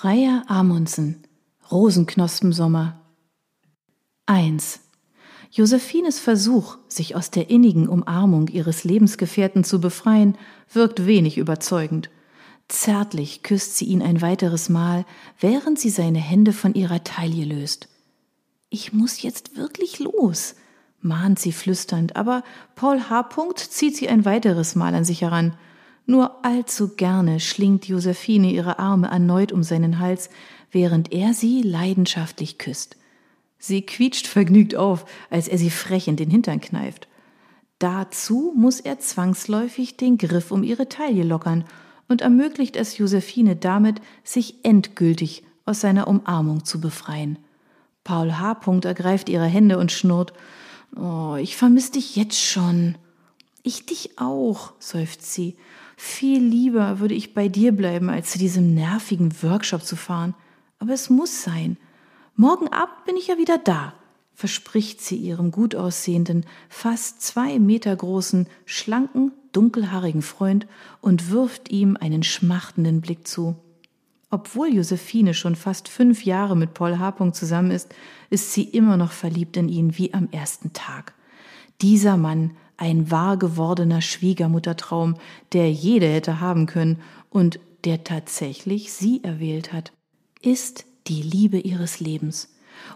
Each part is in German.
Freya Amundsen Rosenknospensommer 1. Josephines Versuch, sich aus der innigen Umarmung ihres Lebensgefährten zu befreien, wirkt wenig überzeugend. Zärtlich küsst sie ihn ein weiteres Mal, während sie seine Hände von ihrer Taille löst. Ich muss jetzt wirklich los, mahnt sie flüsternd, aber Paul H. zieht sie ein weiteres Mal an sich heran. Nur allzu gerne schlingt Josephine ihre Arme erneut um seinen Hals, während er sie leidenschaftlich küsst. Sie quietscht vergnügt auf, als er sie frech in den Hintern kneift. Dazu muss er zwangsläufig den Griff um ihre Taille lockern und ermöglicht es Josephine damit, sich endgültig aus seiner Umarmung zu befreien. Paul H. ergreift ihre Hände und schnurrt. Oh, ich vermiss dich jetzt schon. Ich dich auch, seufzt sie. Viel lieber würde ich bei dir bleiben, als zu diesem nervigen Workshop zu fahren. Aber es muss sein. Morgen Abend bin ich ja wieder da, verspricht sie ihrem gut aussehenden, fast zwei Meter großen, schlanken, dunkelhaarigen Freund und wirft ihm einen schmachtenden Blick zu. Obwohl Josephine schon fast fünf Jahre mit Paul H. zusammen ist, ist sie immer noch verliebt in ihn wie am ersten Tag. Dieser Mann, ein wahr gewordener Schwiegermuttertraum, der jede hätte haben können und der tatsächlich sie erwählt hat, ist die Liebe ihres Lebens.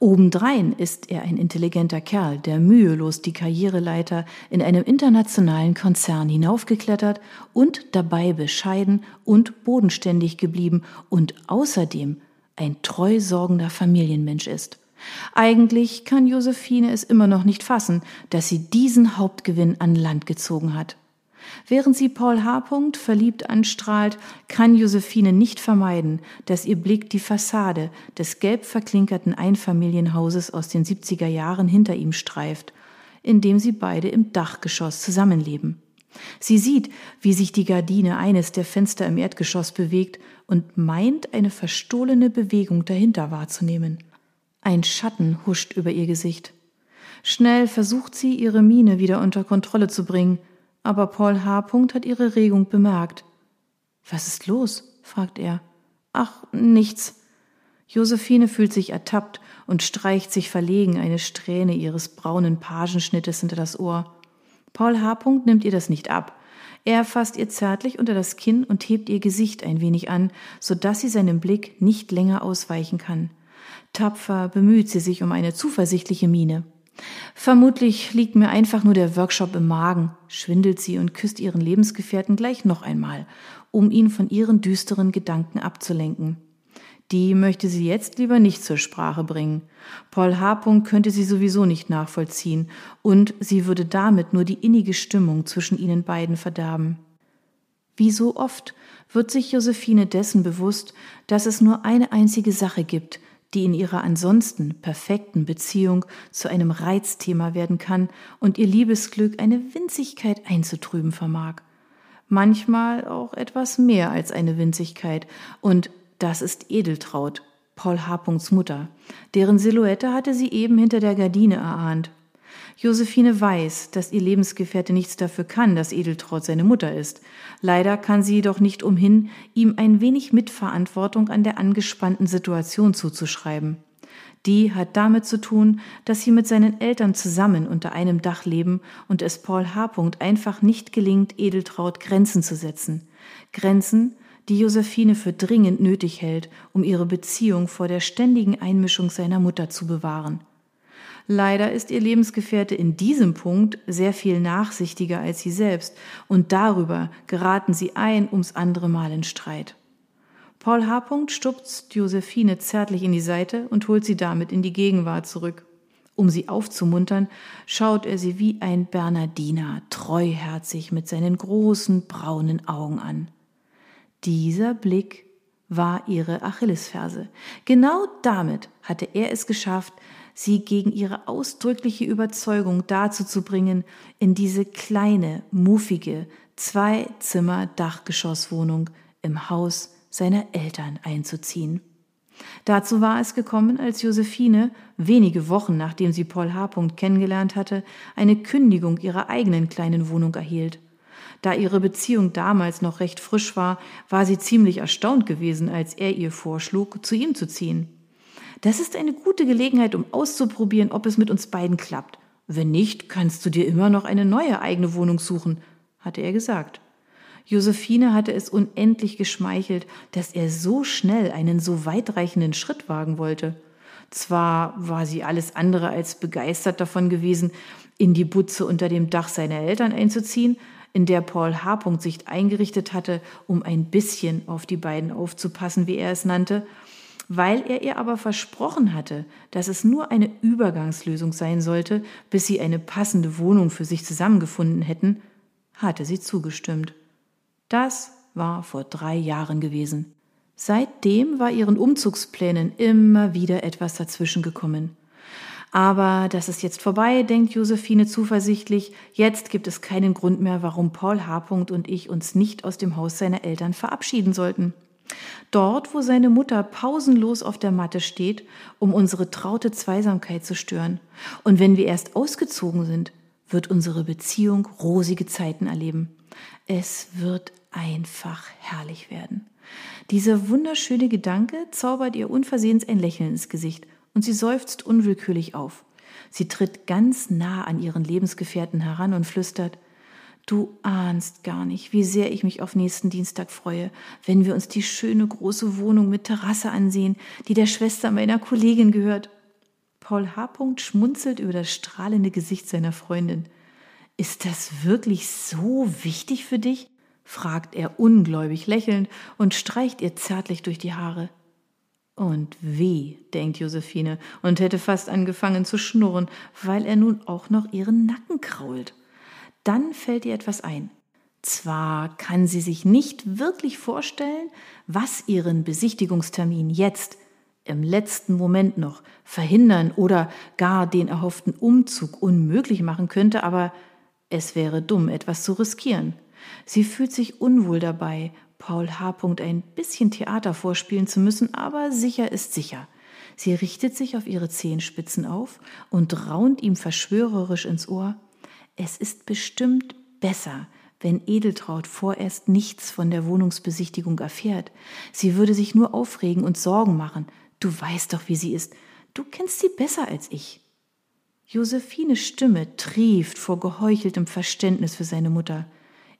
Obendrein ist er ein intelligenter Kerl, der mühelos die Karriereleiter in einem internationalen Konzern hinaufgeklettert und dabei bescheiden und bodenständig geblieben und außerdem ein treu sorgender Familienmensch ist. Eigentlich kann Josephine es immer noch nicht fassen, dass sie diesen Hauptgewinn an Land gezogen hat. Während sie Paul H. verliebt anstrahlt, kann Josephine nicht vermeiden, dass ihr Blick die Fassade des gelb verklinkerten Einfamilienhauses aus den 70er Jahren hinter ihm streift, in dem sie beide im Dachgeschoss zusammenleben. Sie sieht, wie sich die Gardine eines der Fenster im Erdgeschoss bewegt und meint, eine verstohlene Bewegung dahinter wahrzunehmen. Ein Schatten huscht über ihr Gesicht. Schnell versucht sie, ihre Miene wieder unter Kontrolle zu bringen, aber Paul H. hat ihre Regung bemerkt. Was ist los? fragt er. Ach, nichts. Josephine fühlt sich ertappt und streicht sich verlegen eine Strähne ihres braunen Pagenschnittes hinter das Ohr. Paul H. nimmt ihr das nicht ab. Er fasst ihr zärtlich unter das Kinn und hebt ihr Gesicht ein wenig an, so dass sie seinem Blick nicht länger ausweichen kann. Tapfer bemüht sie sich um eine zuversichtliche Miene. Vermutlich liegt mir einfach nur der Workshop im Magen, schwindelt sie und küsst ihren Lebensgefährten gleich noch einmal, um ihn von ihren düsteren Gedanken abzulenken. Die möchte sie jetzt lieber nicht zur Sprache bringen. Paul H. könnte sie sowieso nicht nachvollziehen, und sie würde damit nur die innige Stimmung zwischen ihnen beiden verderben. Wie so oft wird sich Josephine dessen bewusst, dass es nur eine einzige Sache gibt, die in ihrer ansonsten perfekten Beziehung zu einem Reizthema werden kann und ihr Liebesglück eine Winzigkeit einzutrüben vermag. Manchmal auch etwas mehr als eine Winzigkeit, und das ist Edeltraut, Paul H. Mutter. Deren Silhouette hatte sie eben hinter der Gardine erahnt. Josephine weiß, dass ihr Lebensgefährte nichts dafür kann, dass Edeltraut seine Mutter ist. Leider kann sie jedoch nicht umhin, ihm ein wenig Mitverantwortung an der angespannten Situation zuzuschreiben. Die hat damit zu tun, dass sie mit seinen Eltern zusammen unter einem Dach leben und es Paul H. einfach nicht gelingt, Edeltraut Grenzen zu setzen. Grenzen, die Josephine für dringend nötig hält, um ihre Beziehung vor der ständigen Einmischung seiner Mutter zu bewahren. Leider ist ihr Lebensgefährte in diesem Punkt sehr viel nachsichtiger als sie selbst, und darüber geraten sie ein ums andere Mal in Streit. Paul H. stupst Josephine zärtlich in die Seite und holt sie damit in die Gegenwart zurück. Um sie aufzumuntern, schaut er sie wie ein Bernardiner treuherzig mit seinen großen braunen Augen an. Dieser Blick war ihre Achillesferse. Genau damit hatte er es geschafft, sie gegen ihre ausdrückliche Überzeugung dazu zu bringen, in diese kleine, muffige, Zwei-Zimmer-Dachgeschosswohnung im Haus seiner Eltern einzuziehen. Dazu war es gekommen, als Josephine, wenige Wochen nachdem sie Paul H. kennengelernt hatte, eine Kündigung ihrer eigenen kleinen Wohnung erhielt. Da ihre Beziehung damals noch recht frisch war, war sie ziemlich erstaunt gewesen, als er ihr vorschlug, zu ihm zu ziehen. Das ist eine gute Gelegenheit, um auszuprobieren, ob es mit uns beiden klappt. Wenn nicht, kannst du dir immer noch eine neue eigene Wohnung suchen, hatte er gesagt. Josephine hatte es unendlich geschmeichelt, dass er so schnell einen so weitreichenden Schritt wagen wollte. Zwar war sie alles andere als begeistert davon gewesen, in die Butze unter dem Dach seiner Eltern einzuziehen, in der Paul H. sich eingerichtet hatte, um ein bisschen auf die beiden aufzupassen, wie er es nannte, weil er ihr aber versprochen hatte, dass es nur eine Übergangslösung sein sollte, bis sie eine passende Wohnung für sich zusammengefunden hätten, hatte sie zugestimmt. Das war vor drei Jahren gewesen. Seitdem war ihren Umzugsplänen immer wieder etwas dazwischen gekommen. Aber das ist jetzt vorbei, denkt Josephine zuversichtlich. Jetzt gibt es keinen Grund mehr, warum Paul H. und ich uns nicht aus dem Haus seiner Eltern verabschieden sollten. Dort, wo seine Mutter pausenlos auf der Matte steht, um unsere traute Zweisamkeit zu stören. Und wenn wir erst ausgezogen sind, wird unsere Beziehung rosige Zeiten erleben. Es wird einfach herrlich werden. Dieser wunderschöne Gedanke zaubert ihr unversehens ein Lächeln ins Gesicht und sie seufzt unwillkürlich auf. Sie tritt ganz nah an ihren Lebensgefährten heran und flüstert, Du ahnst gar nicht, wie sehr ich mich auf nächsten Dienstag freue, wenn wir uns die schöne große Wohnung mit Terrasse ansehen, die der Schwester meiner Kollegin gehört. Paul H. schmunzelt über das strahlende Gesicht seiner Freundin. Ist das wirklich so wichtig für dich? fragt er ungläubig lächelnd und streicht ihr zärtlich durch die Haare. Und wie, denkt Josephine und hätte fast angefangen zu schnurren, weil er nun auch noch ihren Nacken krault. Dann fällt ihr etwas ein. Zwar kann sie sich nicht wirklich vorstellen, was ihren Besichtigungstermin jetzt im letzten Moment noch verhindern oder gar den erhofften Umzug unmöglich machen könnte, aber es wäre dumm, etwas zu riskieren. Sie fühlt sich unwohl dabei, Paul H. ein bisschen Theater vorspielen zu müssen, aber sicher ist sicher. Sie richtet sich auf ihre Zehenspitzen auf und raunt ihm verschwörerisch ins Ohr. Es ist bestimmt besser, wenn Edeltraut vorerst nichts von der Wohnungsbesichtigung erfährt. Sie würde sich nur aufregen und Sorgen machen. Du weißt doch, wie sie ist. Du kennst sie besser als ich. Josephines Stimme trieft vor geheucheltem Verständnis für seine Mutter.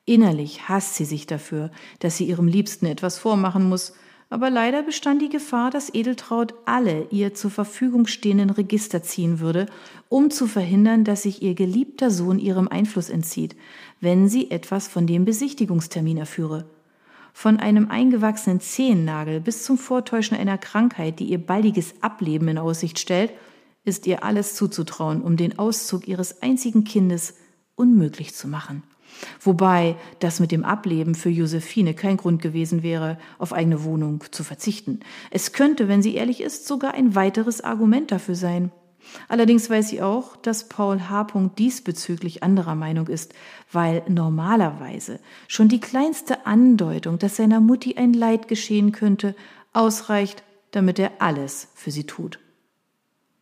Innerlich hasst sie sich dafür, dass sie ihrem Liebsten etwas vormachen muss, aber leider bestand die Gefahr, dass Edeltraut alle ihr zur Verfügung stehenden Register ziehen würde, um zu verhindern, dass sich ihr geliebter Sohn ihrem Einfluss entzieht, wenn sie etwas von dem Besichtigungstermin erführe. Von einem eingewachsenen Zehennagel bis zum Vortäuschen einer Krankheit, die ihr baldiges Ableben in Aussicht stellt, ist ihr alles zuzutrauen, um den Auszug ihres einzigen Kindes unmöglich zu machen. Wobei das mit dem Ableben für Josephine kein Grund gewesen wäre, auf eigene Wohnung zu verzichten. Es könnte, wenn sie ehrlich ist, sogar ein weiteres Argument dafür sein. Allerdings weiß sie auch, dass Paul H. diesbezüglich anderer Meinung ist, weil normalerweise schon die kleinste Andeutung, dass seiner Mutti ein Leid geschehen könnte, ausreicht, damit er alles für sie tut.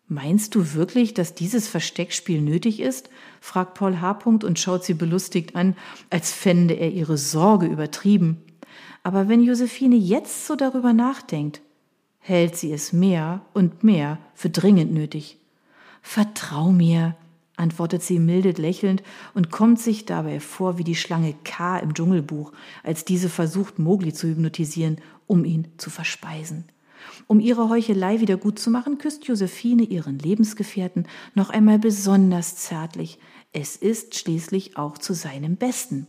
Meinst du wirklich, dass dieses Versteckspiel nötig ist? fragt Paul H. und schaut sie belustigt an, als fände er ihre Sorge übertrieben. Aber wenn Josephine jetzt so darüber nachdenkt, hält sie es mehr und mehr für dringend nötig. Vertrau mir, antwortet sie milde lächelnd und kommt sich dabei vor wie die Schlange K im Dschungelbuch, als diese versucht, Mogli zu hypnotisieren, um ihn zu verspeisen. Um ihre Heuchelei wieder gut zu machen, küsst Josephine ihren Lebensgefährten noch einmal besonders zärtlich. Es ist schließlich auch zu seinem Besten.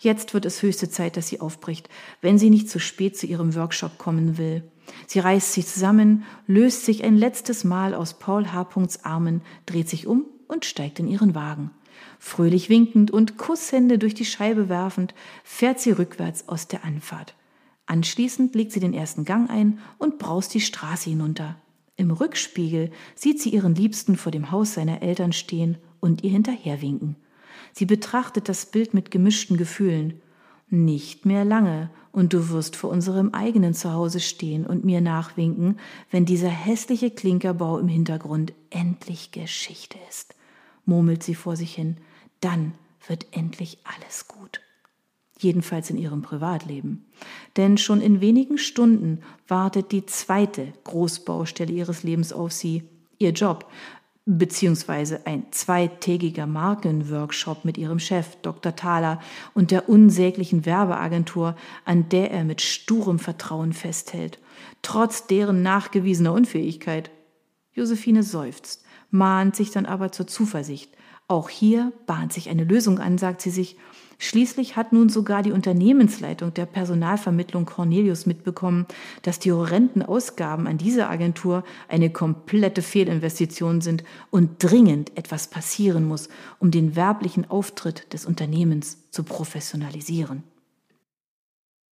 Jetzt wird es höchste Zeit, dass sie aufbricht, wenn sie nicht zu spät zu ihrem Workshop kommen will. Sie reißt sich zusammen, löst sich ein letztes Mal aus Paul H. Armen, dreht sich um und steigt in ihren Wagen. Fröhlich winkend und Kusshände durch die Scheibe werfend, fährt sie rückwärts aus der Anfahrt. Anschließend legt sie den ersten Gang ein und braust die Straße hinunter. Im Rückspiegel sieht sie ihren Liebsten vor dem Haus seiner Eltern stehen und ihr hinterherwinken. Sie betrachtet das Bild mit gemischten Gefühlen. Nicht mehr lange, und du wirst vor unserem eigenen Zuhause stehen und mir nachwinken, wenn dieser hässliche Klinkerbau im Hintergrund endlich Geschichte ist, murmelt sie vor sich hin. Dann wird endlich alles gut. Jedenfalls in ihrem Privatleben. Denn schon in wenigen Stunden wartet die zweite Großbaustelle ihres Lebens auf sie, ihr Job, beziehungsweise ein zweitägiger Markenworkshop mit ihrem Chef Dr. Thaler und der unsäglichen Werbeagentur, an der er mit sturem Vertrauen festhält, trotz deren nachgewiesener Unfähigkeit. Josephine seufzt, mahnt sich dann aber zur Zuversicht. Auch hier bahnt sich eine Lösung an, sagt sie sich, Schließlich hat nun sogar die Unternehmensleitung der Personalvermittlung Cornelius mitbekommen, dass die horrenden Ausgaben an diese Agentur eine komplette Fehlinvestition sind und dringend etwas passieren muss, um den werblichen Auftritt des Unternehmens zu professionalisieren.